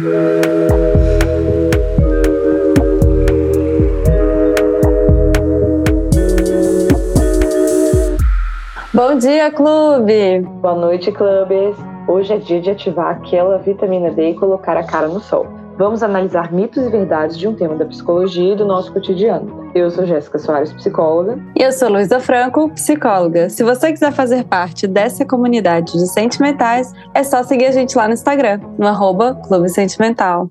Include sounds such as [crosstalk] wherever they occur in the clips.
Bom dia, clube! Boa noite, clubes! Hoje é dia de ativar aquela vitamina D e colocar a cara no sol. Vamos analisar mitos e verdades de um tema da psicologia e do nosso cotidiano. Eu sou Jéssica Soares, psicóloga. E eu sou Luísa Franco, psicóloga. Se você quiser fazer parte dessa comunidade de sentimentais, é só seguir a gente lá no Instagram, no arroba Clube Sentimental.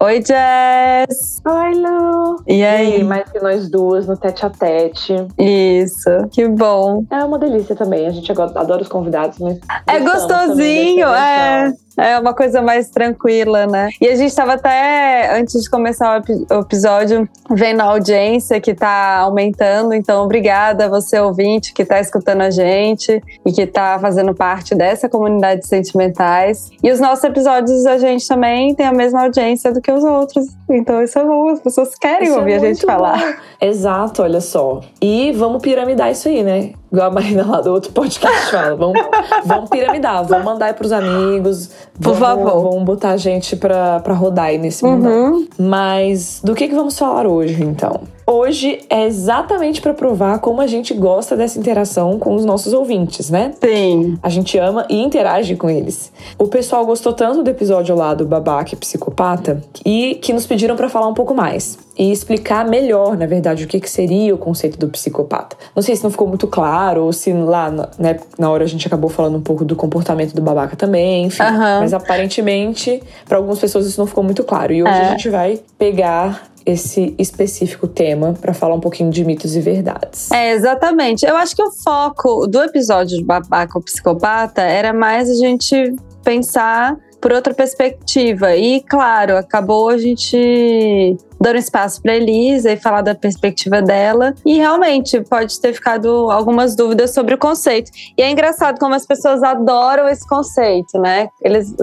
Oi, Jess! Oi, Lu! E aí? E mais que nós duas no tete a tete. Isso, que bom. É uma delícia também. A gente adora os convidados, mas. É gostosinho, é. É uma coisa mais tranquila, né? E a gente estava até, antes de começar o episódio, vendo a audiência que está aumentando. Então, obrigada a você, ouvinte, que está escutando a gente e que está fazendo parte dessa comunidade de sentimentais. E os nossos episódios, a gente também tem a mesma audiência do que os outros. Então, isso é bom. As pessoas querem isso é ouvir é a gente falar. Bom. Exato, olha só. E vamos piramidar isso aí, né? Igual a Marina lá do outro podcast fala. Vamos, vamos piramidar, vamos mandar aí pros amigos. Por vamos, favor. Vamos botar a gente pra, pra rodar aí nesse mundo. Uhum. Mas do que, que vamos falar hoje, então? Hoje é exatamente para provar como a gente gosta dessa interação com os nossos ouvintes, né? Sim. A gente ama e interage com eles. O pessoal gostou tanto do episódio lá do babaca e psicopata e que nos pediram para falar um pouco mais e explicar melhor, na verdade, o que, que seria o conceito do psicopata. Não sei se não ficou muito claro ou se lá né, na hora a gente acabou falando um pouco do comportamento do babaca também, enfim. Uhum. Mas aparentemente, para algumas pessoas isso não ficou muito claro. E hoje É. a gente vai pegar esse específico tema para falar um pouquinho de mitos e verdades. É, exatamente. Eu acho que o foco do episódio de Babaca ou Psicopata era mais a gente pensar por outra perspectiva. E, claro, acabou a gente dando espaço para Elisa e falar da perspectiva dela. E realmente pode ter ficado algumas dúvidas sobre o conceito. E é engraçado como as pessoas adoram esse conceito, né? Eles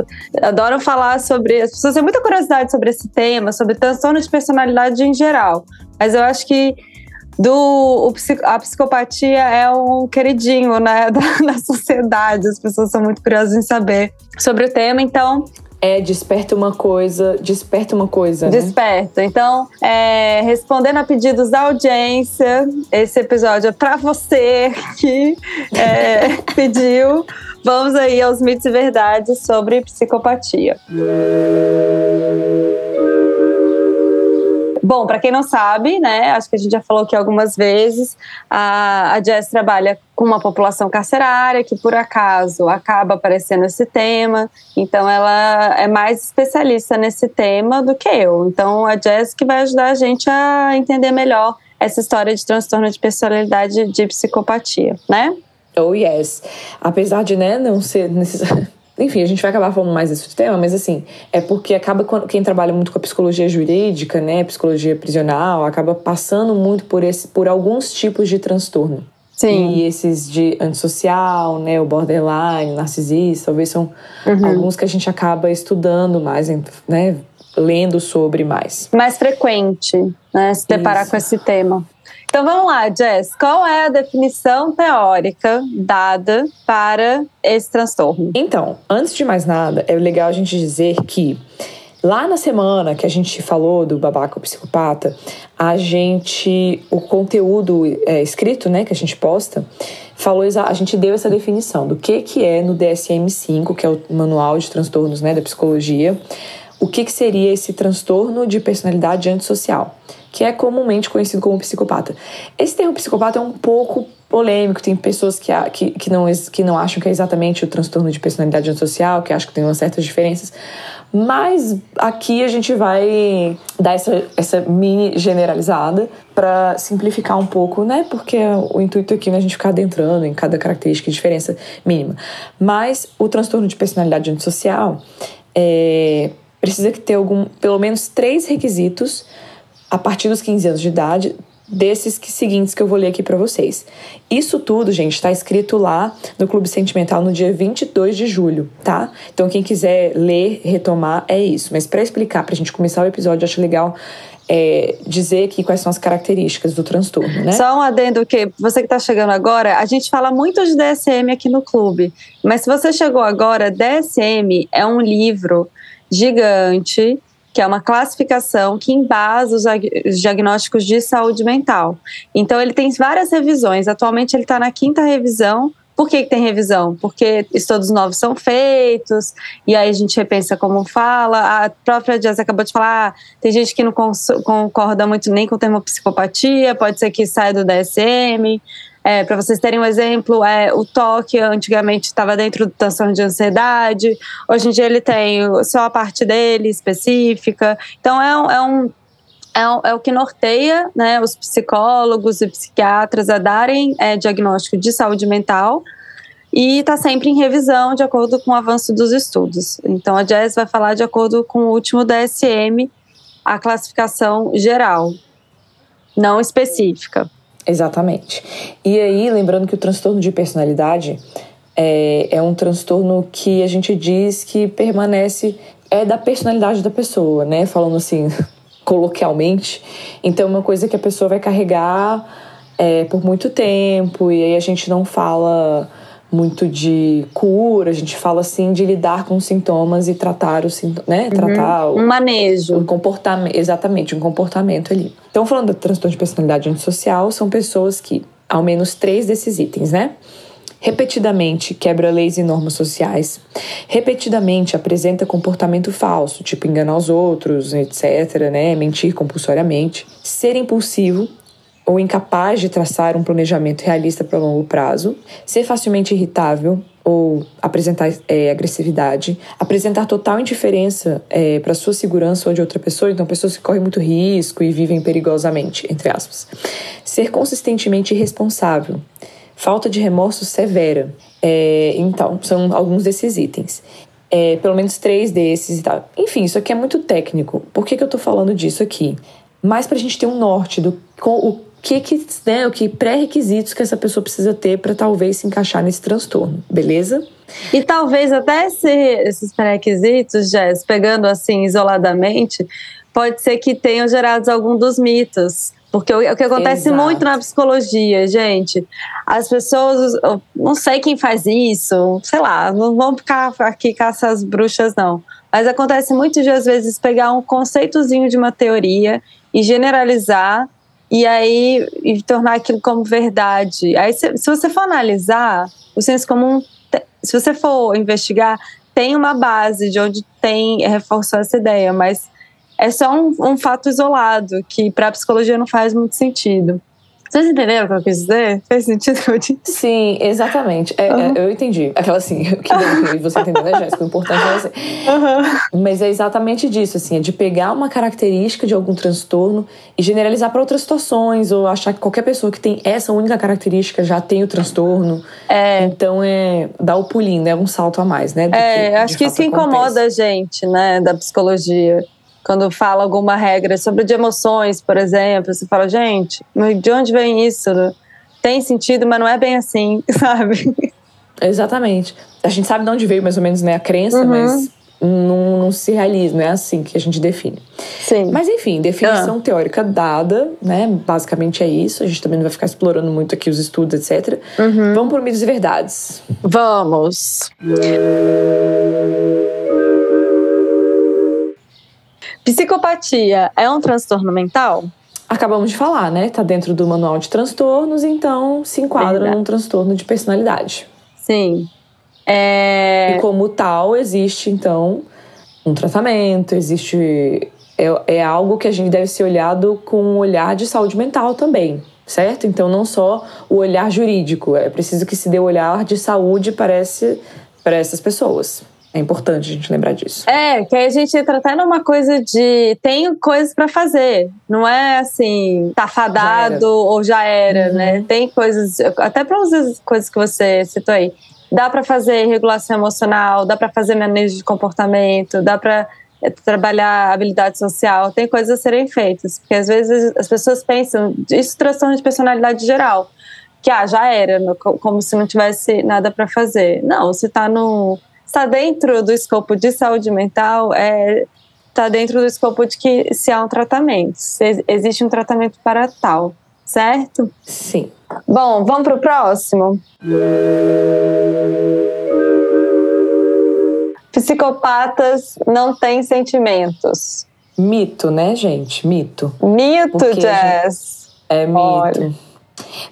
adoram falar sobre. As pessoas têm muita curiosidade sobre esse tema, sobre transtorno de personalidade em geral. Mas eu acho que do a psicopatia é um queridinho né, [laughs] da, da sociedade. As pessoas são muito curiosas em saber sobre o tema, então É, desperta uma coisa, desperta uma coisa, né? desperta. Então, é, respondendo a pedidos da audiência, esse episódio é para você que é, [laughs] pediu. Vamos aí aos mitos e verdades sobre psicopatia. Bom, para quem não sabe, né, acho que a gente já falou aqui algumas vezes, a, a Jess trabalha com uma população carcerária que, por acaso, acaba aparecendo esse tema. Então, ela é mais especialista nesse tema do que eu. Então, a Jess que vai ajudar a gente a entender melhor essa história de transtorno de personalidade de psicopatia, né? Oh, yes. Apesar de, né, não ser necessário. [laughs] Enfim, a gente vai acabar falando mais desse tema, mas assim, é porque acaba quando quem trabalha muito com a psicologia jurídica, né, psicologia prisional, acaba passando muito por esse por alguns tipos de transtorno. Sim. E esses de antissocial, né, o borderline, narcisista, talvez são Uhum. alguns que a gente acaba estudando mais, né, lendo sobre mais. Mais frequente, né? Se deparar Isso. com esse tema. Então vamos lá, Jess. Qual é a definição teórica dada para esse transtorno? Então, antes de mais nada, é legal a gente dizer que lá na semana que a gente falou do babaca psicopata, a gente, o conteúdo é, escrito, né, que a gente posta, falou a gente deu essa definição do que que é no DSM-5, que é o manual de transtornos, né, da psicologia, o que que seria esse transtorno de personalidade antissocial, que é comumente conhecido como psicopata. Esse termo psicopata é um pouco polêmico, tem pessoas que, que, que, não, que não acham que é exatamente o transtorno de personalidade antissocial, que acham que tem umas certas diferenças, mas aqui a gente vai dar essa, essa mini generalizada para simplificar um pouco, né? Porque o intuito aqui não é a gente ficar adentrando em cada característica e diferença mínima. Mas o transtorno de personalidade antissocial é, precisa que ter algum, pelo menos três requisitos a partir dos 15 anos de idade desses que, seguintes que eu vou ler aqui para vocês. Isso tudo, gente, está escrito lá no Clube Sentimental no dia 22 de julho, tá? Então, quem quiser ler, retomar, é isso. Mas para explicar, para a gente começar o episódio, acho legal é, dizer aqui quais são as características do transtorno, né? Só um adendo que você que está chegando agora, a gente fala muito de DSM aqui no clube, mas se você chegou agora, DSM é um livro gigante que é uma classificação que embasa os diagnósticos de saúde mental. Então, ele tem várias revisões. Atualmente, ele está na quinta revisão. Por que, que, tem revisão? Porque estudos novos são feitos, e aí a gente repensa como fala. A própria Jazz acabou de falar: ah, tem gente que não concorda muito nem com o termo psicopatia, pode ser que saia do DSM. É, Para vocês terem um exemplo, é, o toque antigamente estava dentro do transtorno de ansiedade, hoje em dia ele tem só a parte dele específica. Então é um, é é, é, o que norteia né, os psicólogos e psiquiatras a darem é, diagnóstico de saúde mental e está sempre em revisão de acordo com o avanço dos estudos. Então a Jess vai falar de acordo com o último DSM, a classificação geral, não específica. Exatamente. E aí, lembrando que o transtorno de personalidade é, é um transtorno que a gente diz que permanece é da personalidade da pessoa, né? Falando assim, [laughs] coloquialmente. Então, é uma coisa que a pessoa vai carregar é, por muito tempo, e aí a gente não fala muito de cura, a gente fala assim de lidar com os sintomas e tratar o sintomas, né? Uhum. Tratar um manejo. Um comportamento, exatamente, um comportamento ali. Então, falando do transtorno de personalidade antissocial, são pessoas que, ao menos três desses itens, né? repetidamente quebra leis e normas sociais, repetidamente apresenta comportamento falso, tipo enganar os outros, etc., né, mentir compulsoriamente, ser impulsivo, ou incapaz de traçar um planejamento realista para longo prazo, ser facilmente irritável ou apresentar é, agressividade, apresentar total indiferença é, para sua segurança ou de outra pessoa, então pessoas que correm muito risco e vivem perigosamente, entre aspas. Ser consistentemente irresponsável, falta de remorso severa. É, então, são alguns desses itens. É, pelo menos três desses e tal. Enfim, isso aqui é muito técnico. Por que, que eu tô falando disso aqui? Mais pra gente ter um norte do com, o que que, né, o que pré-requisitos que essa pessoa precisa ter para talvez se encaixar nesse transtorno, beleza? E talvez até esse, esses pré-requisitos, Jess, pegando assim isoladamente, pode ser que tenham gerado algum dos mitos. Porque o, que acontece Exato. muito na psicologia, gente, as pessoas, não sei quem faz isso, sei lá, não vamos ficar aqui com essas bruxas, não. Mas acontece muito de, às vezes, pegar um conceitozinho de uma teoria e generalizar e aí e tornar aquilo como verdade. Aí, se, se você for analisar, o senso comum, se você for investigar, tem uma base de onde tem reforçou essa ideia, mas é só um, um fato isolado que para a psicologia não faz muito sentido. Vocês entenderam o que eu quis dizer? Fez sentido o que eu disse? Sim, exatamente. É, uhum. é, eu entendi. Aquela assim, [laughs] que bom que [laughs] você entendeu, né, Jéssica? O importante é você. Uhum. Mas é exatamente disso, assim, é de pegar uma característica de algum transtorno e generalizar para outras situações, ou achar que qualquer pessoa que tem essa única característica já tem o transtorno. É. Então é dar o pulinho, né? Um salto a mais, né? é, que, acho que isso acontece. incomoda a gente, né, da psicologia quando fala alguma regra sobre de emoções, por exemplo, você fala, gente, de onde vem isso? Tem sentido, mas não é bem assim, [laughs] sabe? Exatamente. A gente sabe de onde veio mais ou menos né, a crença, uhum. mas não, não, se realiza, não é assim que a gente define. Sim. Mas enfim, definição ah. teórica dada, né? Basicamente é isso. A gente também não vai ficar explorando muito aqui os estudos, etc. Uhum. Vamos por mitos e verdades. Vamos. Psicopatia é um transtorno mental? Acabamos de falar, né? Tá dentro do manual de transtornos, então se enquadra Verdade. num transtorno de personalidade. Sim. É... E como tal, existe então um tratamento, existe. É, é algo que a gente deve ser olhado com um olhar de saúde mental também, certo? Então, não só o olhar jurídico, é preciso que se dê o olhar de saúde para, esse, para essas pessoas. É importante a gente lembrar disso. É, que aí a gente entra até numa coisa de tenho coisas para fazer. Não é assim, tá fadado já ou já era, uhum. né? Tem coisas, até para as coisas que você citou aí. Dá para fazer regulação emocional, dá para fazer manejo de comportamento, dá para é trabalhar habilidade social, tem coisas a serem feitas. Porque às vezes as pessoas pensam, isso transtorno de personalidade geral, que ah, já era, como se não tivesse nada para fazer. Não, se está no. Está dentro do escopo de saúde mental, é está dentro do escopo de que se há um tratamento, se existe um tratamento para tal, certo? Sim. Bom, vamos para o próximo? Psicopatas não têm sentimentos. Mito, né, gente? Mito. Mito, Porque Jess. É mito. Olha.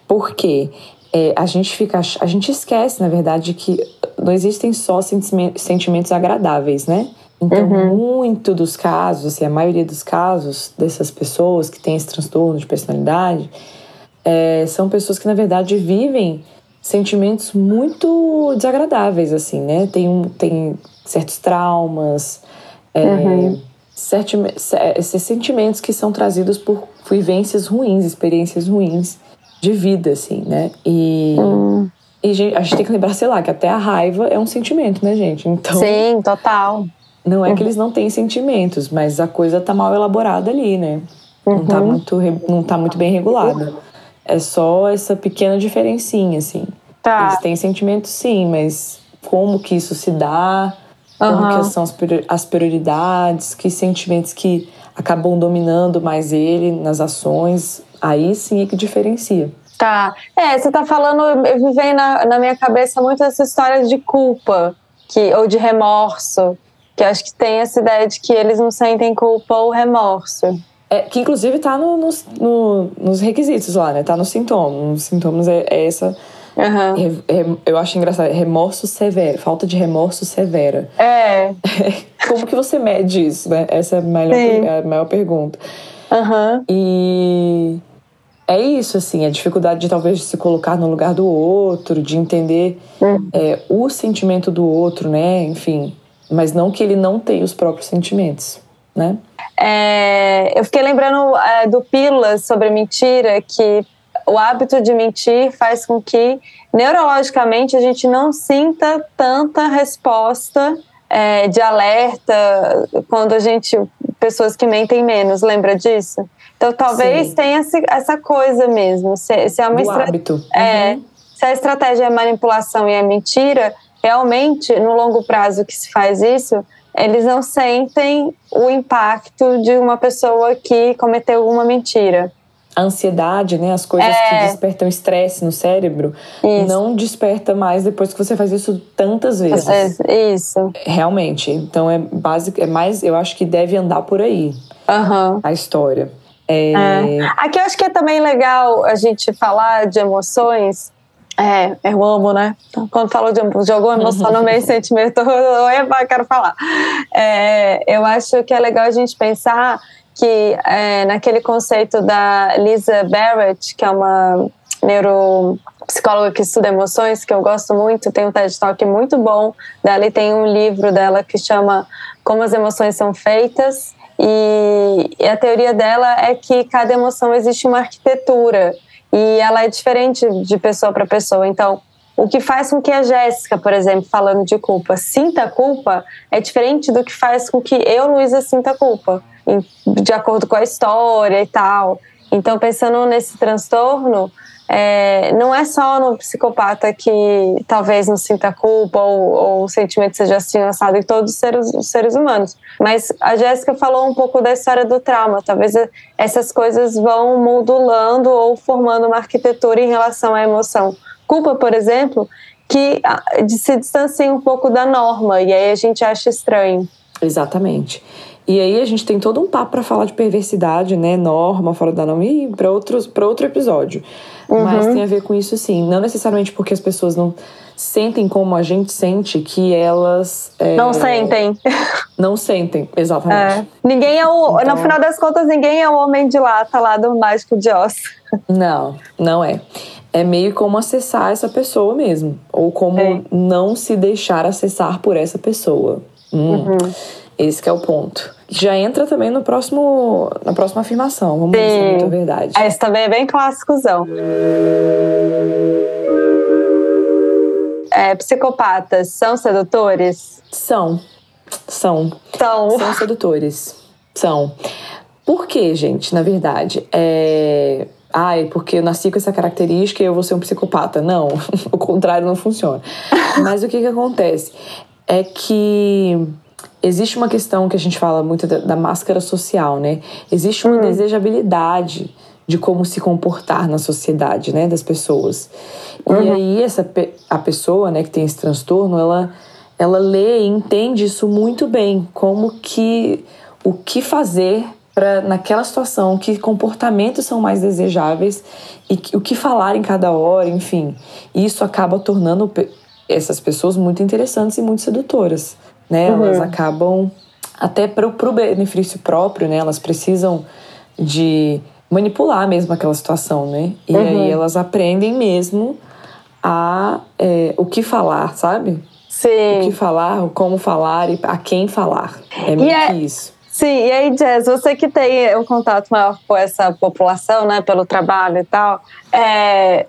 Porque é, a gente fica. A gente esquece, na verdade, que não existem só sentimentos agradáveis, né? Então, uhum. muito dos casos, assim, a maioria dos casos dessas pessoas que têm esse transtorno de personalidade é, são pessoas que, na verdade, vivem sentimentos muito desagradáveis, assim, né? Tem, um, tem certos traumas, é, uhum. certi, esses sentimentos que são trazidos por vivências ruins, experiências ruins de vida, assim, né? E, uhum. E a gente tem que lembrar, sei lá, que até a raiva é um sentimento, né, gente? Então, Sim, total. Não é que eles não têm sentimentos, mas a coisa tá mal elaborada ali, né? Uhum. Não, tá uhum. muito, não tá muito bem regulada. É só essa pequena diferencinha, assim. Tá. Eles têm sentimentos, sim, mas como que isso se dá, como uhum. que são as prioridades, que sentimentos que acabam dominando mais ele nas ações, aí sim é que diferencia. Tá. É, você tá falando, eu vem na, na minha cabeça muito essa história de culpa, que, ou de remorso, que acho que tem essa ideia de que eles não sentem culpa ou remorso. É, que inclusive tá no, no, nos requisitos lá, né? Tá nos sintomas. Nos sintomas é, é essa. Uhum. eu acho engraçado, remorso severo, falta de remorso severa. É. [laughs] Como que você mede isso, né? Essa é a maior, a maior pergunta. Uhum. E é isso, assim, a dificuldade de talvez se colocar no lugar do outro, de entender uhum. é, o sentimento do outro, né? Enfim, mas não que ele não tenha os próprios sentimentos, né? É, eu fiquei lembrando é, do Pílulas sobre mentira, que o hábito de mentir faz com que neurologicamente a gente não sinta tanta resposta é, de alerta quando a gente pessoas que mentem menos, lembra disso? Então talvez Sim. tenha essa coisa mesmo. Se, se é uma hábito. É, uhum. se a estratégia é manipulação e é mentira, realmente, no longo prazo que se faz isso, eles não sentem o impacto de uma pessoa que cometeu alguma mentira. A ansiedade, né, as coisas é. que despertam estresse no cérebro, isso. não desperta mais depois que você faz isso tantas vezes. Isso. Realmente. Então é básico, é mais, eu acho que deve andar por aí uhum. a história. É... É. Aqui eu acho que é também legal a gente falar de emoções, é, eu amo, né? Quando falo de, alguma emoção no meio [laughs] sentimento, [laughs] eu quero falar. É, eu acho que é legal a gente pensar que é, naquele conceito da Lisa Barrett, que é uma neuropsicóloga que estuda emoções, que eu gosto muito, tem um TED Talk muito bom dela e tem um livro dela que chama Como as Emoções São Feitas. E, a teoria dela é que cada emoção existe uma arquitetura e ela é diferente de pessoa para pessoa. Então, o que faz com que a Jéssica, por exemplo, falando de culpa, sinta culpa é diferente do que faz com que eu, Luísa, sinta culpa, de acordo com a história e tal. Então, pensando nesse transtorno, é, não é só no psicopata que talvez não sinta culpa ou, ou o sentimento seja assim lançado em todos os seres, os seres humanos. Mas a Jéssica falou um pouco da história do trauma. Talvez essas coisas vão modulando ou formando uma arquitetura em relação à emoção. Culpa, por exemplo, que se distancia um pouco da norma e aí a gente acha estranho. Exatamente. E aí a gente tem todo um papo para falar de perversidade, né, norma, fora da norma e para para outro episódio. Uhum. Mas tem a ver com isso sim, não necessariamente porque as pessoas não sentem como a gente sente que elas é, não sentem. [laughs] Não sentem, exatamente. É. Ninguém é o, então, no final das contas ninguém é o homem de lata lá do mágico de Oz. [laughs] Não, não é. É meio como acessar essa pessoa mesmo, ou como é. não se deixar acessar por essa pessoa. Hum. Uhum. Esse é o ponto. Já entra também no próximo, na próxima afirmação. Vamos ver se é muito verdade. Esse também é bem clássicozão. É, psicopatas são sedutores? São. São. São. São sedutores. São. Por quê, gente? Na verdade, é. Ai, porque eu nasci com essa característica e eu vou ser um psicopata. Não, [laughs] o contrário não funciona. Mas o que, que acontece? É que existe uma questão que a gente fala muito da, da máscara social, né? Existe uma hum. desejabilidade de como se comportar na sociedade, né, das pessoas. Uhum. E aí essa a pessoa, né, que tem esse transtorno, ela ela lê e entende isso muito bem, como que o que fazer para naquela situação, que comportamentos são mais desejáveis e que, o que falar em cada hora, enfim. E isso acaba tornando essas pessoas muito interessantes e muito sedutoras, né? Uhum. Elas acabam até para o benefício próprio, né? Elas precisam de manipular mesmo aquela situação, né? E uhum. aí elas aprendem mesmo a é, o que falar, sabe? Sim. O que falar, como falar e a quem falar. É meio é, que isso. Sim, e aí, Jess, você que tem um contato maior com essa população, né, pelo trabalho e tal, é,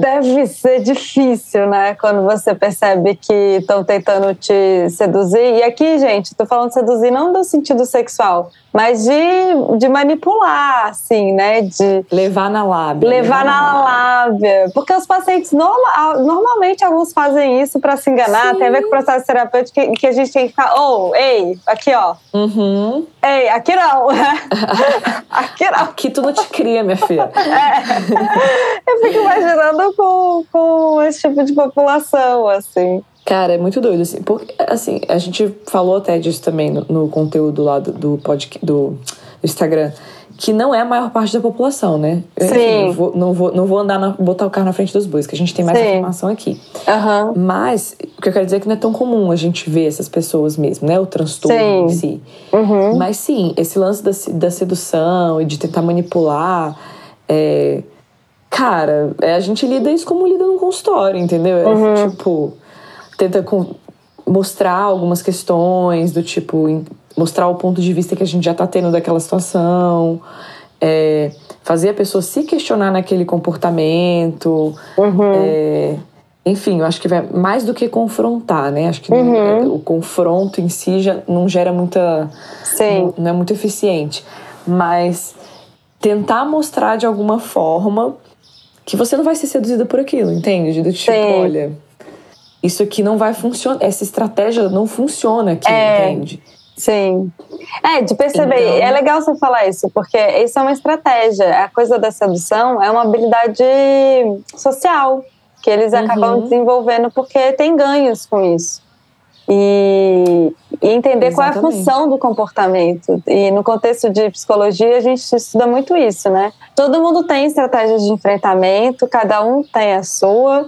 deve ser difícil, né, quando você percebe que estão tentando te seduzir. E aqui, gente, tô falando seduzir não no sentido sexual, mas de, de manipular, assim, né? De levar na lábia. Levar, levar na, na lábia. Porque os pacientes, normal, normalmente, alguns fazem isso para se enganar. Sim. Tem a ver com o processo terapêutico que, que a gente tem que ficar, oh, ei, aqui, ó. Uhum. Ei, aqui não. [laughs] aqui não. Aqui tu não te cria, minha filha. É. Eu fico imaginando com, com esse tipo de população, assim. Cara, é muito doido, assim. Porque, assim, a gente falou até disso também no, no conteúdo lá do, do, podcast, do Instagram que não é a maior parte da população, né? Sim. Enfim, não, vou, não, vou, não vou andar na, botar o carro na frente dos bois, que a gente tem mais Sim. informação aqui. Uhum. Mas o que eu quero dizer é que não é tão comum a gente ver essas pessoas mesmo, né? O transtorno sim. em si. Uhum. Mas sim, esse lance da, da sedução e de tentar manipular. É, cara, é, a gente lida isso como lida num consultório, entendeu? É, uhum. tipo, tenta com, mostrar algumas questões do tipo mostrar o ponto de vista que a gente já está tendo daquela situação, é, fazer a pessoa se questionar naquele comportamento. Uhum. É, enfim, eu acho que vai mais do que confrontar, né? Acho que uhum. não, o confronto em si já não gera muita. Sim. Não, não é muito eficiente. Mas tentar mostrar de alguma forma que você não vai ser seduzida por aquilo, entende? Do tipo, Sim. olha, isso aqui não vai funcionar, essa estratégia não funciona aqui, é. entende? Sim. É, de perceber. Então... É legal você falar isso, porque isso é uma estratégia. A coisa da sedução é uma habilidade social que eles uhum. acabam desenvolvendo porque tem ganhos com isso. E, e entender Exatamente. qual é a função do comportamento. E no contexto de psicologia, a gente estuda muito isso, né? Todo mundo tem estratégias de enfrentamento, cada um tem a sua,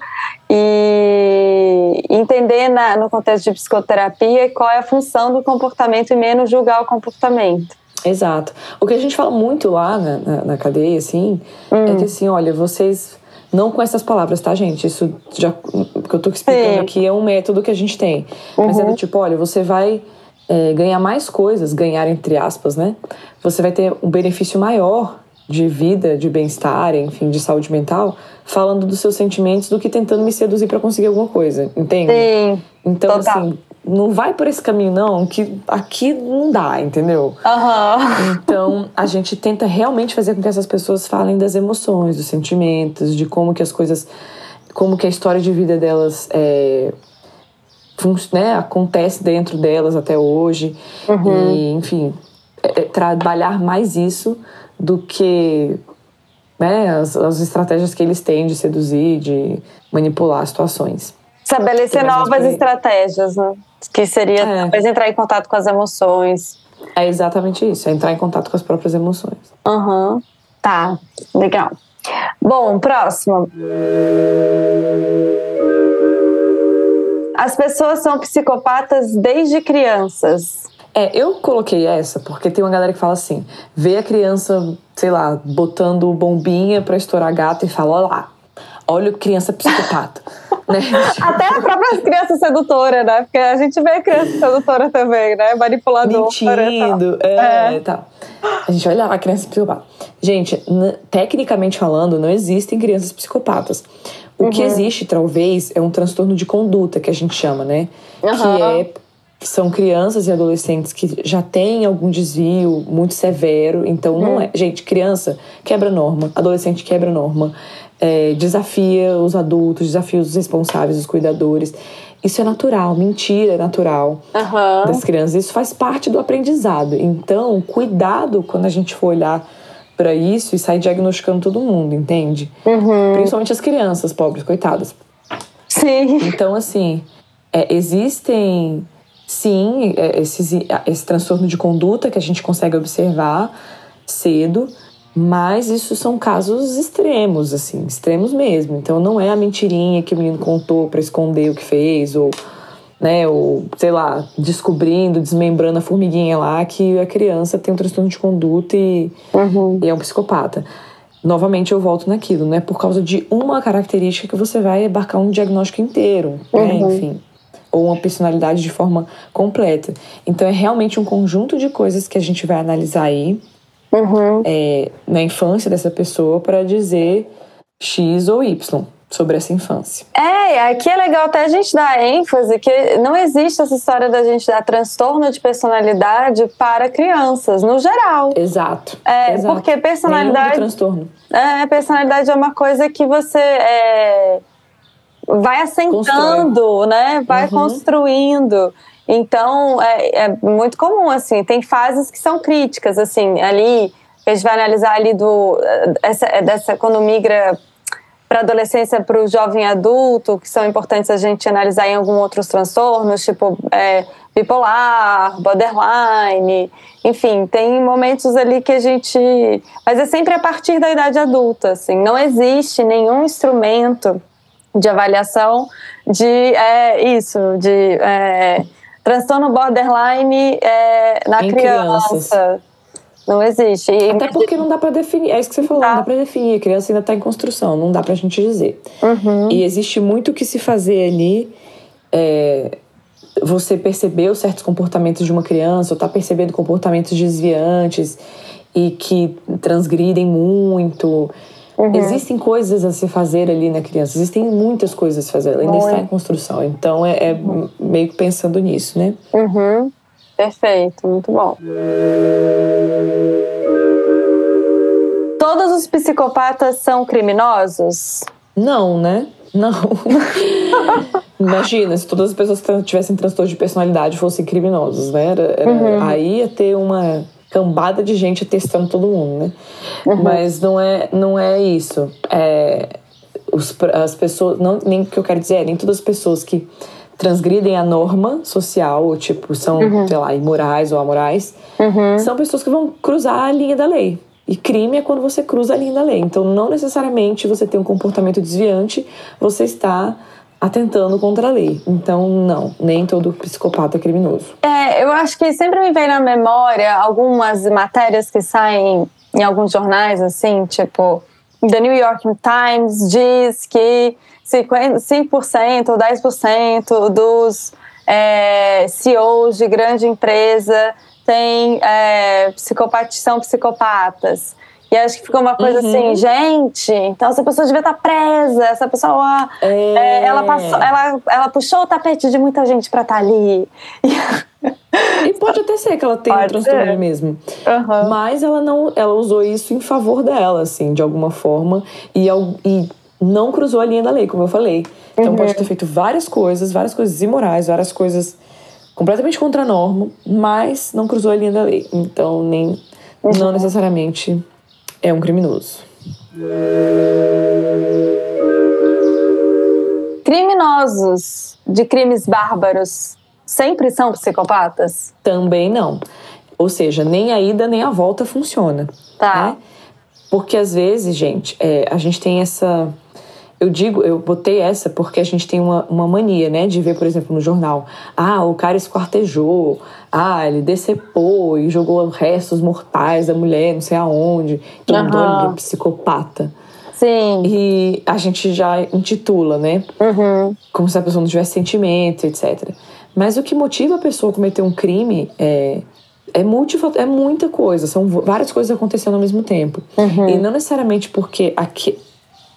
e entender na, no contexto de psicoterapia qual é a função do comportamento e menos julgar o comportamento. Exato. O que a gente fala muito lá na, na, na cadeia, assim, é hum. é que assim, olha, vocês. Não com essas palavras, tá, gente? Isso já. Que eu tô explicando Sim. aqui é um método que a gente tem. Uhum. Mas é do uhum. tipo, olha, você vai é, ganhar mais coisas, ganhar entre aspas, né? Você vai ter um benefício maior de vida, de bem-estar, enfim, de saúde mental, falando dos seus sentimentos do que tentando me seduzir para conseguir alguma coisa, entende? Sim. Então, total. assim, não vai por esse caminho, não, que aqui não dá, entendeu? Uhum. Então, a gente tenta realmente fazer com que essas pessoas falem das emoções, dos sentimentos, de como que as coisas. como que a história de vida delas é, né, acontece dentro delas até hoje. Uhum. E, enfim, é, é, trabalhar mais isso do que né, as, as estratégias que eles têm de seduzir, de manipular situações. Estabelecer novas estratégias, né? Que seria é. talvez entrar em contato com as emoções. É exatamente isso, é entrar em contato com as próprias emoções. Aham. Uhum. Tá, legal. Bom, próximo. As pessoas são psicopatas desde crianças. É, eu coloquei essa porque tem uma galera que fala assim: vê a criança, sei lá, botando bombinha pra estourar gato e fala: olha lá, olha o criança psicopata. [laughs] né? [laughs] Até a própria criança sedutora, né? Porque a gente vê criança sedutora também, né? Manipuladora. Mentindo, é, é. Tá. A gente olha lá, a criança psicopata. Gente, tecnicamente falando, não existem crianças psicopatas. O uhum. que existe, talvez, é um transtorno de conduta, que a gente chama, né? Uhum. Que é são crianças e adolescentes que já têm algum desvio muito severo. Então, não é. Gente, criança quebra norma, adolescente quebra norma, é, desafia os adultos, desafia os responsáveis, os cuidadores. Isso é natural, mentira é natural Aham. das crianças. Isso faz parte do aprendizado. Então, cuidado quando a gente for olhar para isso e sair diagnosticando todo mundo, entende? Principalmente as crianças pobres, coitadas. Sim. Então, assim, é, existem sim é, esses, esse transtorno de conduta que a gente consegue observar cedo, mas isso são casos extremos, assim, extremos mesmo. Então, não é a mentirinha que o menino contou para esconder o que fez, ou, né, ou sei lá, descobrindo, desmembrando a formiguinha lá que a criança tem um transtorno de conduta e, e é um psicopata. Novamente eu volto naquilo, não é por causa de uma característica que você vai abarcar um diagnóstico inteiro, né? Enfim, ou uma personalidade de forma completa. Então é realmente um conjunto de coisas que a gente vai analisar aí é, na infância dessa pessoa para dizer X ou Y sobre essa infância. É, aqui é legal até a gente dar ênfase que não existe essa história da gente dar transtorno de personalidade para crianças, no geral. Exato. É, exato. porque Nenhum personalidade. transtorno. É, personalidade é uma coisa que você é, vai assentando, né? Vai Uhum. construindo. Então, é, é muito comum, assim. Tem fases que são críticas, assim, ali. A gente vai analisar ali do, essa, dessa, quando migra para adolescência, para o jovem adulto, que são importantes a gente analisar em alguns outros transtornos, tipo é, bipolar, borderline, enfim, tem momentos ali que a gente. Mas é sempre a partir da idade adulta, assim, não existe nenhum instrumento de avaliação de é, isso, de é, transtorno borderline é, na Em criança. crianças. Não existe. E- Até porque não dá pra definir. É isso que você falou, Tá. não dá pra definir. A criança ainda tá em construção, não dá pra gente dizer. Uhum. E existe muito o que se fazer ali. é, você percebeu certos comportamentos de uma criança, ou tá percebendo comportamentos desviantes e que transgridem muito. Uhum. Existem coisas a se fazer ali na criança, existem muitas coisas a se fazer, ela ainda está em construção. Então é, é meio que pensando nisso, né? Uhum. Perfeito, muito bom. Todos os psicopatas são criminosos? Não, né? Não. [laughs] Imagina, se todas as pessoas que tivessem transtorno de personalidade fossem criminosos, né? Era, era- Aí ia ter uma cambada de gente testando todo mundo, né? Mas não é, não é isso. É, os, as pessoas, não, nem o que eu quero dizer é, nem todas as pessoas que transgridem a norma social, ou tipo, são, sei lá, imorais ou amorais, são pessoas que vão cruzar a linha da lei. E crime é quando você cruza a linha da lei. Então, não necessariamente você tem um comportamento desviante, você está atentando contra a lei. Então, não, nem todo psicopata é criminoso. É, eu acho que sempre me vem na memória algumas matérias que saem em alguns jornais, assim, tipo, The New York Times diz que 50, 5% ou 10% dos é, CEOs de grande empresa têm, é, psicopati, são psicopatas. E acho que ficou uma coisa Uhum. assim, gente, então essa pessoa devia estar presa, essa pessoa é, ela, passou, ela, ela puxou o tapete de muita gente pra estar ali. E pode até ser que ela tenha um Pode transtorno ser. mesmo. Aham. Mas ela não, ela usou isso em favor dela, assim, de alguma forma, e, e não cruzou a linha da lei, como eu falei. Então pode ter feito várias coisas, várias coisas imorais, várias coisas completamente contra a norma, mas não cruzou a linha da lei. Então nem não necessariamente é um criminoso. Criminosos de crimes bárbaros sempre são psicopatas? Também não. Ou seja, nem a ida nem a volta funciona. Tá. né? Porque às vezes, gente, é, a gente tem essa. Eu digo, eu botei essa porque a gente tem uma, uma mania, né? De ver, por exemplo, no jornal. Ah, o cara esquartejou. Ah, ele decepou e jogou restos mortais da mulher, não sei aonde. Então, Aham. olha, psicopata. Sim. E a gente já intitula, né? Uhum. como se a pessoa não tivesse sentimento, etc. Mas o que motiva a pessoa a cometer um crime é, é, é muita coisa, são várias coisas acontecendo ao mesmo tempo. E não necessariamente porque aqui.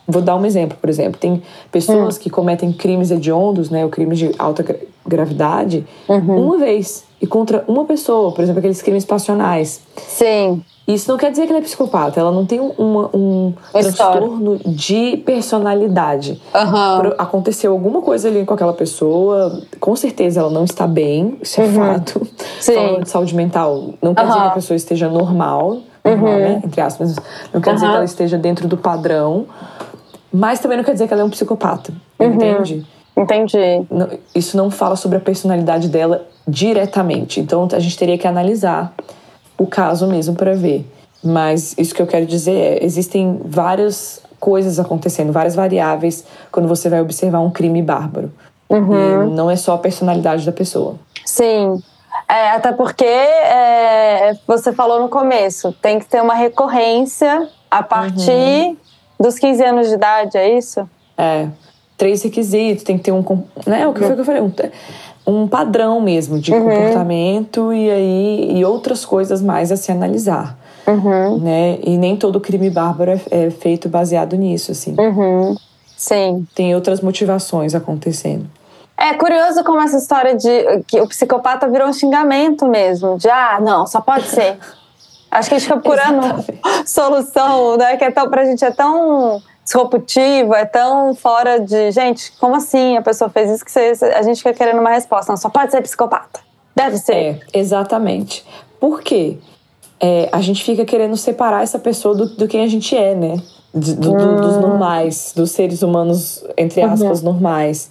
Vou dar um exemplo, por exemplo. Tem pessoas que cometem crimes hediondos, né? O crime de alta gra- gravidade uma vez e contra uma pessoa, por exemplo, aqueles crimes passionais. Sim. Isso não quer dizer que ela é psicopata, ela não tem uma, um história. transtorno de personalidade. Por- Aconteceu alguma coisa ali com aquela pessoa, com certeza ela não está bem, isso é fato. Uhum. Sim. Falando de saúde mental, não quer dizer Aham. que a pessoa esteja normal, normal, né? Entre aspas, não quer dizer que ela esteja dentro do padrão, mas também não quer dizer que ela é um psicopata, Uhum. entende? Entendi. Isso não fala sobre a personalidade dela diretamente. Então a gente teria que analisar o caso mesmo para ver. Mas isso que eu quero dizer é: existem várias coisas acontecendo, várias variáveis quando você vai observar um crime bárbaro. E não é só a personalidade da pessoa. Sim. É, até porque é, você falou no começo, tem que ter uma recorrência a partir dos 15 anos de idade, é isso? É. Três requisitos, tem que ter um. Né? O que foi que eu falei? Um, um padrão mesmo de comportamento e aí e outras coisas mais a se analisar. Né? E nem todo crime bárbaro é, é feito baseado nisso, assim. Uhum. Sim. Tem outras motivações acontecendo. É curioso como essa história de que o psicopata virou um xingamento mesmo, de ah, não, só pode ser. [laughs] Acho que a gente fica procurando [laughs] solução, né? Que é tão, pra gente é tão disruptivo, é tão fora de. Gente, como assim a pessoa fez isso que você- a gente fica querendo uma resposta? Não, só pode ser psicopata. Deve ser. É, exatamente. Por quê? É, a gente fica querendo separar essa pessoa do, do quem a gente é, né? Do- do- dos normais, dos seres humanos, entre aspas, normais.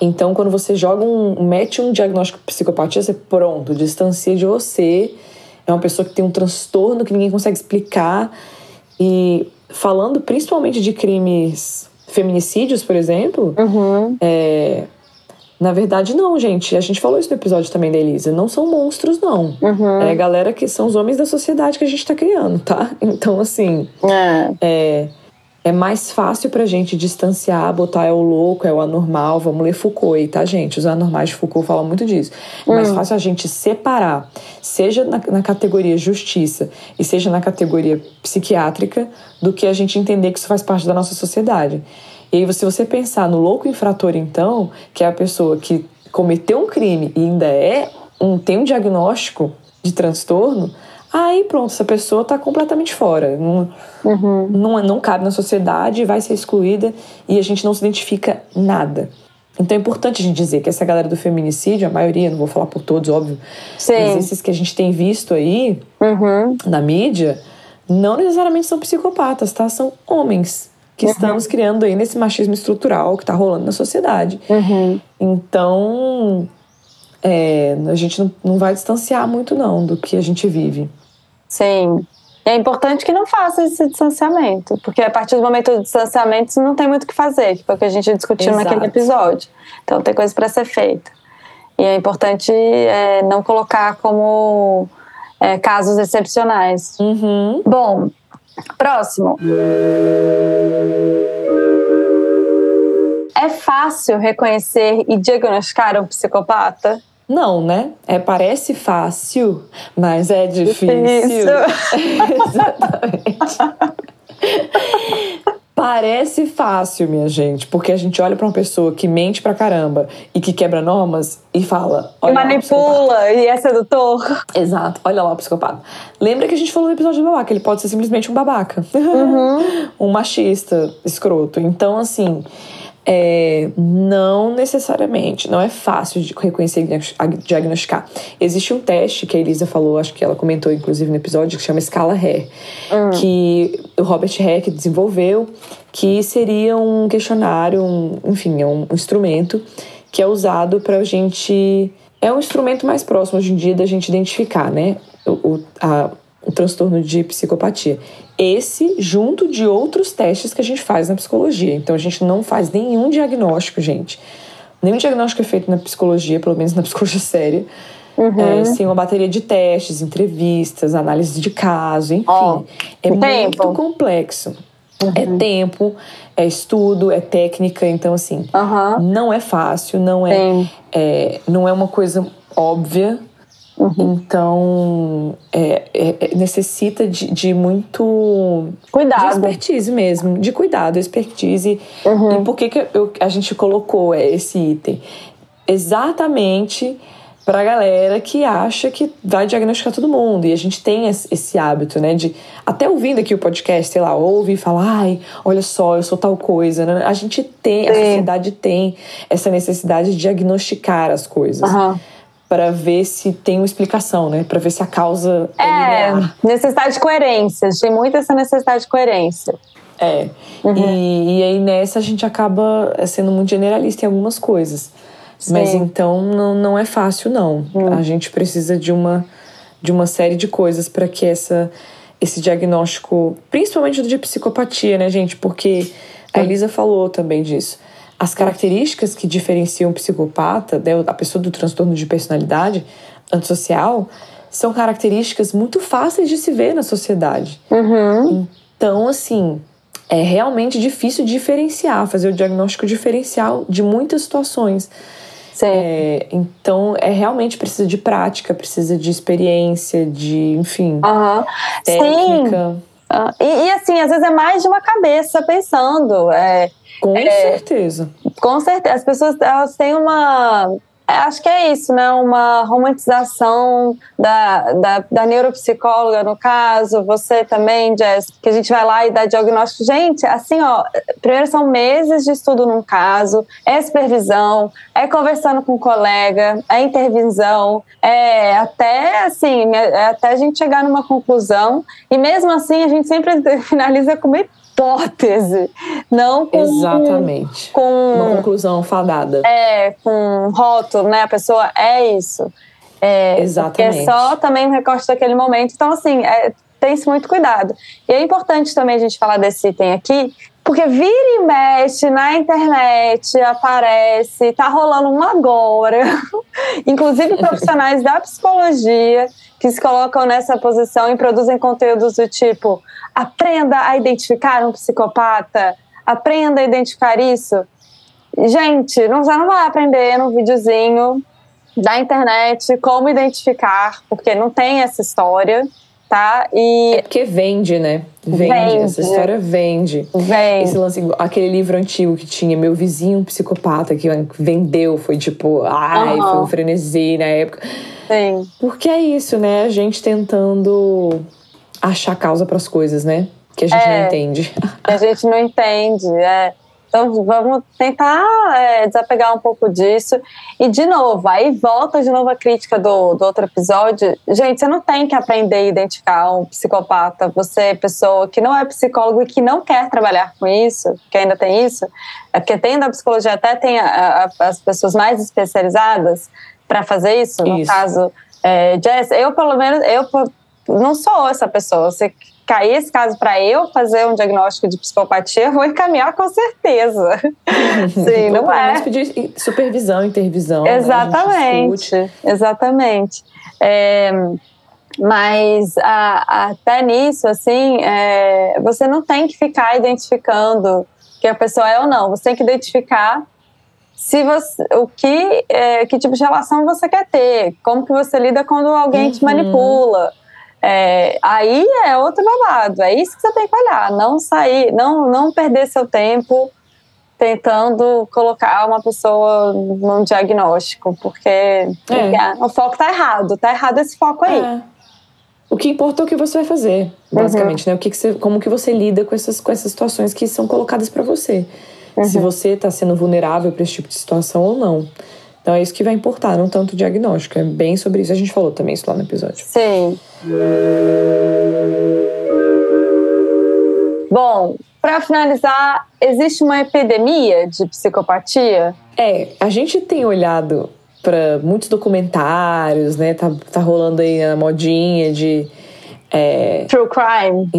Então, quando você joga um. mete um diagnóstico de psicopatia, você pronto, distancia de você. É uma pessoa que tem um transtorno que ninguém consegue explicar. E falando principalmente de crimes feminicídios, por exemplo, é, na verdade, não, gente. A gente falou isso no episódio também da Elisa. Não são monstros, não. É a galera que são os homens da sociedade que a gente tá criando, tá? [laughs] Então, assim, É. é, é mais fácil pra gente distanciar, botar é o louco, é o anormal. Vamos ler Foucault aí, tá, gente? Os anormais de Foucault falam muito disso. É mais fácil a gente separar, seja na, na categoria justiça e seja na categoria psiquiátrica, do que a gente entender que isso faz parte da nossa sociedade. E aí, se você pensar no louco infrator, então, que é a pessoa que cometeu um crime e ainda é um, tem um diagnóstico de transtorno, aí pronto, essa pessoa está completamente fora. Não, não, não cabe na sociedade, vai ser excluída e a gente não se identifica nada. Então é importante a gente dizer que essa galera do feminicídio, a maioria, não vou falar por todos, óbvio, Sim. mas esses que a gente tem visto aí Uhum. na mídia, não necessariamente são psicopatas, tá? São homens que estamos criando aí nesse machismo estrutural que tá rolando na sociedade. Uhum. Então, é, a gente não, não vai distanciar muito, não, do que a gente vive. Sim. E é importante que não faça esse distanciamento, porque a partir do momento do distanciamento não tem muito o que fazer, que foi o que a gente discutiu Exato. naquele episódio. Então tem coisa para ser feita. E é importante é, não colocar como é, casos excepcionais. Uhum. Bom, próximo. É fácil reconhecer e diagnosticar um psicopata? Não, né? É, parece fácil, mas é difícil. Exatamente. [laughs] Parece fácil, minha gente, porque a gente olha pra uma pessoa que mente pra caramba e que quebra normas e fala. E Olha lá, psicopata. manipula e é sedutor. Exato, olha lá o psicopata. Lembra que a gente falou no episódio do babaca, ele pode ser simplesmente um babaca. [laughs] um machista escroto. Então, assim, é, não necessariamente, não é fácil de reconhecer e diagnosticar. Existe um teste que a Elisa falou, acho que ela comentou inclusive no episódio, que chama Scala Hair, que o Robert Heck desenvolveu, que seria um questionário, um- enfim, é um instrumento que é usado para a gente. É um instrumento mais próximo hoje em dia da gente identificar, né? O, a- o transtorno de psicopatia. Esse, junto de outros testes que a gente faz na psicologia. Então, a gente não faz nenhum diagnóstico, gente. Nenhum diagnóstico é feito na psicologia, pelo menos na [laughs] psicologia séria. É, sem uma bateria de testes, entrevistas, análise de caso, enfim. Ó, é tempo. muito complexo. É tempo, é estudo, é técnica. Então, assim, Aham. não é fácil, não é, é- não é uma coisa óbvia. Então, é- é- é- necessita de, de muito. De Cuidado. expertise mesmo, de cuidado, expertise. E por que, que eu- a gente colocou é, esse item? exatamente para a galera que acha que vai diagnosticar todo mundo. E a gente tem esse hábito, né? De até ouvindo aqui o podcast, sei lá, ouve e fala, ai, olha só, eu sou tal coisa. Né? A gente tem, Sim. a sociedade tem essa necessidade de diagnosticar as coisas. Uhum. Para ver se tem uma explicação, né? Para ver se a causa é, é necessidade de coerência. Tem muito essa necessidade de coerência. É. Uhum. E, e aí nessa a gente acaba sendo muito generalista em algumas coisas. Sim. Mas então não, não é fácil, não. Hum. A gente precisa de uma, de uma série de coisas para que essa, esse diagnóstico, principalmente do de psicopatia, né, gente? Porque a Elisa falou também disso. As características que diferenciam o psicopata, né, a pessoa do transtorno de personalidade antissocial, são características muito fáceis de se ver na sociedade. Uhum. Então, assim, é realmente difícil diferenciar, fazer o diagnóstico diferencial de muitas situações. É, então, é realmente precisa de prática, precisa de experiência, de, enfim, uhum. técnica. Sim. Uh, e, e, assim, às vezes é mais de uma cabeça pensando. É, com é, certeza. Com certeza. As pessoas elas têm uma é, acho que é isso, né? Uma romantização da, da, da, neuropsicóloga, no caso, você também, Jess, que a gente vai lá e dá diagnóstico. Gente, assim, ó, primeiro são meses de estudo num caso, é supervisão, é conversando com um colega, é intervisão, é até, assim, é até a gente chegar numa conclusão. E mesmo assim, a gente sempre [laughs] finaliza com uma hipótese, não com. Exatamente. Com, Uma conclusão fadada. É, com rótulo, né? A pessoa é isso. É, Exatamente. é só também um recorte daquele momento. Então, assim, é, tem-se muito cuidado. E é importante também a gente falar desse item aqui, porque vira e mexe na internet, aparece, tá rolando um agora. [laughs] Inclusive [laughs] profissionais da psicologia que se colocam nessa posição e produzem conteúdos do tipo aprenda a identificar um psicopata, aprenda a identificar isso. Gente, não, não vai aprender no videozinho da internet como identificar, porque não tem essa história, tá? E é porque vende, né? Vende, vende. essa história vende. Vende. Esse lance, aquele livro antigo que tinha meu vizinho um psicopata que vendeu, foi tipo, ai, uhum. foi um frenesi na época. Sim. Porque é isso, né? A gente tentando achar causa para as coisas, né? Que a gente é, não entende. a gente não entende, é. Então vamos tentar é, desapegar um pouco disso. E de novo, aí volta de novo a crítica do, do outro episódio. Gente, você não tem que aprender a identificar um psicopata. Você é pessoa que não é psicólogo e que não quer trabalhar com isso, que ainda tem isso. É porque tem da psicologia até tem a, a, as pessoas mais especializadas para fazer isso. No isso. caso, é, Jess, eu pelo menos, eu não sou essa pessoa. Se cair esse caso para eu fazer um diagnóstico de psicopatia, eu vou encaminhar com certeza. [laughs] Sim, não é. pedir supervisão, intervisão. Né? Exatamente, né? exatamente. É, mas a, até nisso, assim, é, você não tem que ficar identificando que a pessoa é ou não. Você tem que identificar se você, o que, é, que tipo de relação você quer ter, como que você lida quando alguém uhum. te manipula. É, aí é outro babado, é isso que você tem que olhar, não sair, não, não perder seu tempo tentando colocar uma pessoa num diagnóstico, porque, é. o foco tá errado, tá errado esse foco aí. É. O que importa é o que você vai fazer, basicamente, uhum. né? O que, que você, como que você lida com essas, com essas situações que são colocadas para você. Uhum. Se você está sendo vulnerável para esse tipo de situação ou não. Então é isso que vai importar, não tanto o diagnóstico. É bem sobre isso. A gente falou também isso lá no episódio. Sim. Bom, para finalizar, existe uma epidemia de psicopatia? É, a gente tem olhado para muitos documentários, né? Tá, tá rolando aí a modinha de é, True crime.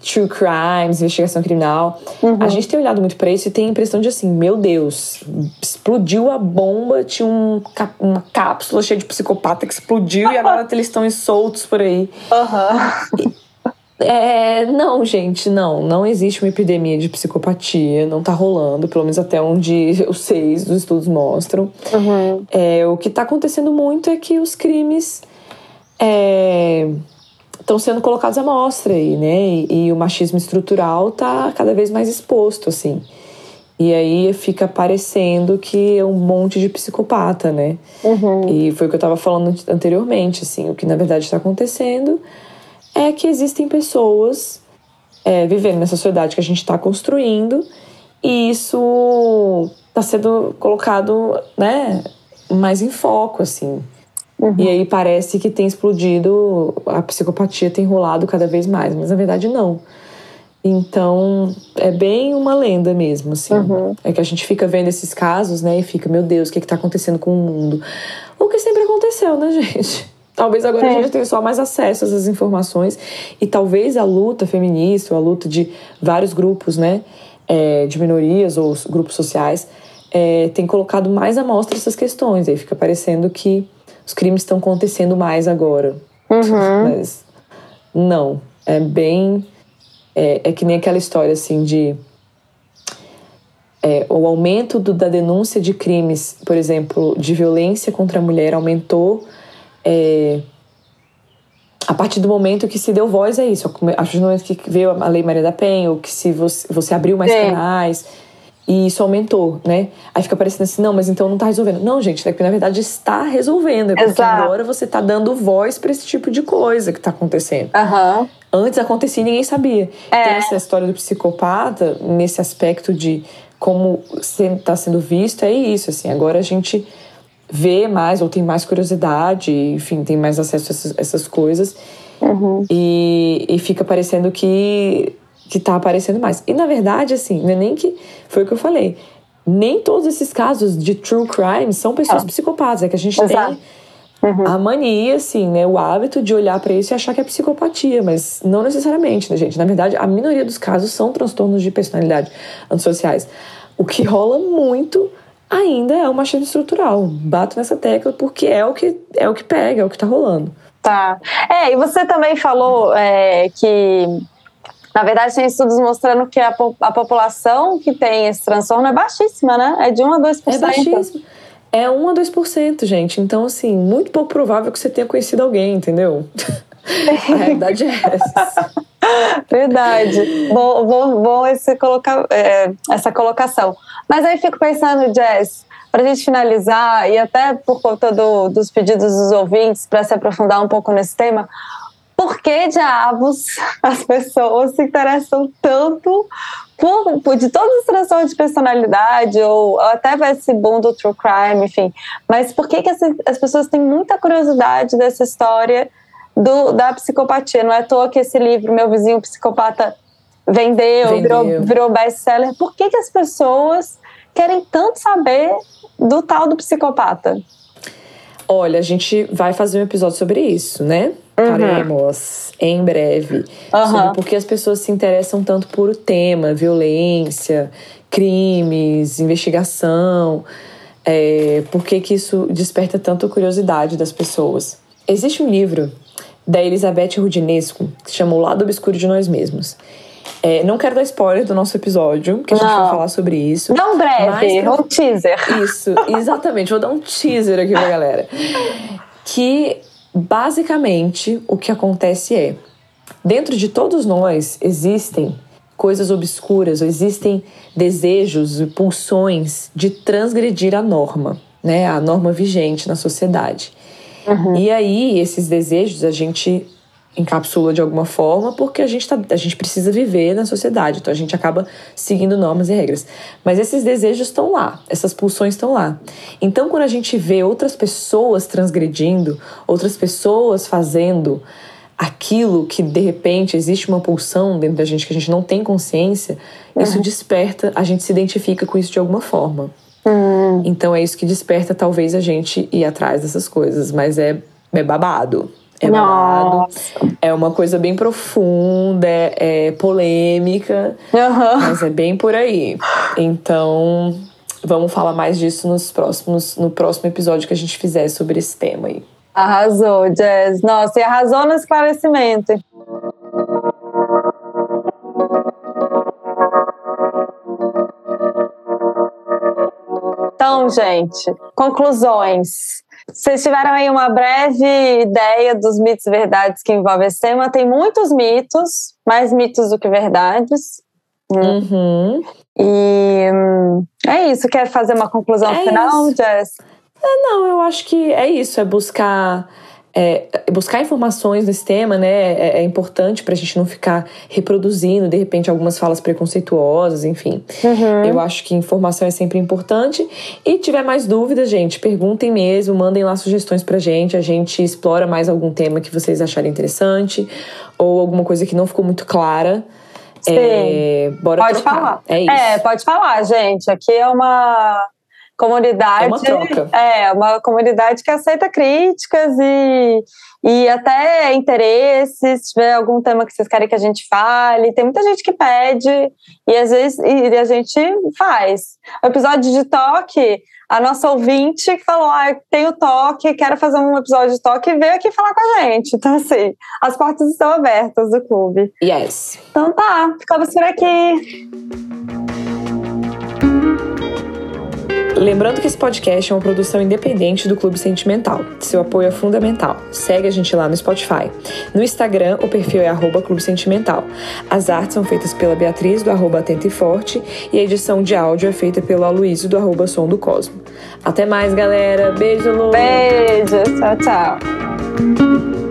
True crimes, investigação criminal. Uhum. A gente tem olhado muito para isso e tem a impressão de assim, meu Deus, explodiu a bomba, tinha um, uma cápsula cheia de psicopata que explodiu e agora [laughs] eles estão soltos por aí. Uhum. É, não, gente, não. Não existe uma epidemia de psicopatia, não tá rolando, pelo menos até onde os seis dos estudos mostram. Uhum. É, o que tá acontecendo muito é que os crimes. É, estão sendo colocados à mostra aí, né? E, e, o machismo estrutural está cada vez mais exposto, assim. E aí fica parecendo que é um monte de psicopata, né? Uhum. E foi o que eu estava falando anteriormente, assim, o que na verdade está acontecendo é que existem pessoas é, vivendo nessa sociedade que a gente está construindo e isso está sendo colocado, né, mais em foco, assim. Uhum. E aí parece que tem explodido, a psicopatia tem rolado cada vez mais, mas na verdade não. Então, é bem uma lenda mesmo, assim. Uhum. É que a gente fica vendo esses casos, né, e fica, meu Deus, o que, é que tá acontecendo com o mundo? O que sempre aconteceu, né, [laughs] gente? Talvez agora É. a gente tenha só mais acesso a essas informações e talvez a luta feminista, ou a luta de vários grupos, né, é, de minorias ou os grupos sociais, é, tem colocado mais à mostra essas questões. Aí fica parecendo que os crimes estão acontecendo mais agora. Uhum. Mas não, é bem. É, é que nem aquela história assim de. é, o aumento do- da denúncia de crimes, por exemplo, de violência contra a mulher aumentou é, a partir do momento que se deu voz a isso, a partir do momento que veio a Lei Maria da Penha, ou que se você, você abriu mais Sim. canais, e isso aumentou, né? Aí fica parecendo assim, não, mas então não tá resolvendo. Não, gente, é que na verdade está resolvendo, é porque Exato. agora você tá dando voz para esse tipo de coisa que tá acontecendo. Aham. Antes acontecia e ninguém sabia. É. Então, essa história do psicopata, nesse aspecto de como está sendo visto, é isso. Assim, agora a gente vê mais ou tem mais curiosidade, enfim, tem mais acesso a essas, essas coisas. Uhum. E, e fica parecendo que, que tá aparecendo mais. E na verdade, assim, não é nem que. Foi o que eu falei. Nem todos esses casos de true crime são pessoas Ah. psicopatas. É que a gente Exato. tem a mania, assim, né? O hábito de olhar pra isso e achar que é psicopatia, mas não necessariamente, né, gente? Na verdade, a minoria dos casos são transtornos de personalidade antissociais. O que rola muito ainda é o machismo estrutural. Bato nessa tecla porque é o que, é o que pega, é o que tá rolando. Tá. É, e você também falou é, que, na verdade, tem estudos mostrando que a, po- a população que tem esse transtorno é baixíssima, né? É de 1 a 2%. É baixíssimo. É 1 a 2%, gente. Então, assim, muito pouco provável que você tenha conhecido alguém, entendeu? [laughs] a realidade é essa. Verdade. bom, bom, bom esse coloca, é, essa colocação. Mas aí fico pensando, Jess, para a gente finalizar, e até por conta do- dos pedidos dos ouvintes, para se aprofundar um pouco nesse tema, por que diabos as pessoas se interessam tanto por, por- de todos os transtornos de personalidade, ou, ou até vai esse boom do true crime, enfim. Mas por que, que as, as pessoas têm muita curiosidade dessa história do, da psicopatia? Não é à toa que esse livro, Meu Vizinho Psicopata, vendeu, Vendeu. virou, virou best-seller. Por que, que as pessoas querem tanto saber do tal do psicopata? Olha, a gente vai fazer um episódio sobre isso, né? Faremos em breve. Aham. Sobre por que as pessoas se interessam tanto por o tema, violência, crimes, investigação. É, por que, que isso desperta tanto curiosidade das pessoas? Existe um livro da Elizabeth Rudinesco que se chama O Lado Obscuro de Nós Mesmos. É, não quero dar spoiler do nosso episódio, que a gente Não. vai falar sobre isso. Não breve, Mas- um teaser. Isso, exatamente. Vou dar um teaser aqui pra [laughs] galera. Que basicamente o que acontece é: dentro de todos nós existem coisas obscuras, ou existem desejos e pulsões de transgredir a norma, né? A norma vigente na sociedade. E aí, esses desejos a gente encapsula de alguma forma porque a gente, tá, a gente precisa viver na sociedade, então a gente acaba seguindo normas e regras. Mas esses desejos estão lá, essas pulsões estão lá. Então, quando a gente vê outras pessoas transgredindo, outras pessoas fazendo aquilo que de repente existe uma pulsão dentro da gente que a gente não tem consciência, isso desperta, a gente se identifica com isso de alguma forma. Então é isso que desperta talvez a gente ir atrás dessas coisas, mas é, é babado. É babado. É uma coisa bem profunda, é, é polêmica, Aham. mas é bem por aí. Então, vamos falar mais disso nos próximos, no próximo episódio que a gente fizer sobre esse tema aí. Arrasou, Jazz. Nossa, e arrasou no esclarecimento. Então, gente, conclusões. Vocês tiveram aí uma breve ideia dos mitos e verdades que envolvem esse tema. Tem muitos mitos, mais mitos do que verdades. Uhum. E hum, é isso. Quer fazer uma conclusão É final, isso. Jess? Não, eu acho que é isso, é buscar. É, buscar informações nesse tema, né, é, é importante pra gente não ficar reproduzindo, de repente, algumas falas preconceituosas, enfim. Uhum. Eu acho que informação é sempre importante. E tiver mais dúvidas, gente, perguntem mesmo, mandem lá sugestões pra gente. A gente explora mais algum tema que vocês acharem interessante ou alguma coisa que não ficou muito clara. Sim. É, bora Pode trocar. falar. É isso. É, pode falar, gente. Aqui é uma comunidade. É uma troca. É, uma comunidade que aceita críticas e, e até interesses. Se tiver algum tema que vocês querem que a gente fale, tem muita gente que pede e às vezes e a gente faz. O episódio de toque, a nossa ouvinte falou: ah, tenho toque, quero fazer um episódio de toque, veio aqui falar com a gente. Então, assim, as portas estão abertas do clube. Yes. Então tá, ficamos por aqui. Lembrando que esse podcast é uma produção independente do Clube Sentimental. Seu apoio é fundamental. Segue a gente lá no Spotify. No Instagram, o perfil é arroba Clube Sentimental. As artes são feitas pela Beatriz, do arroba Atenta e Forte, e a edição de áudio é feita pelo Aloysio, do arroba Som do Cosmo. Até mais, galera. Beijo, Lu! Beijos, tchau, tchau.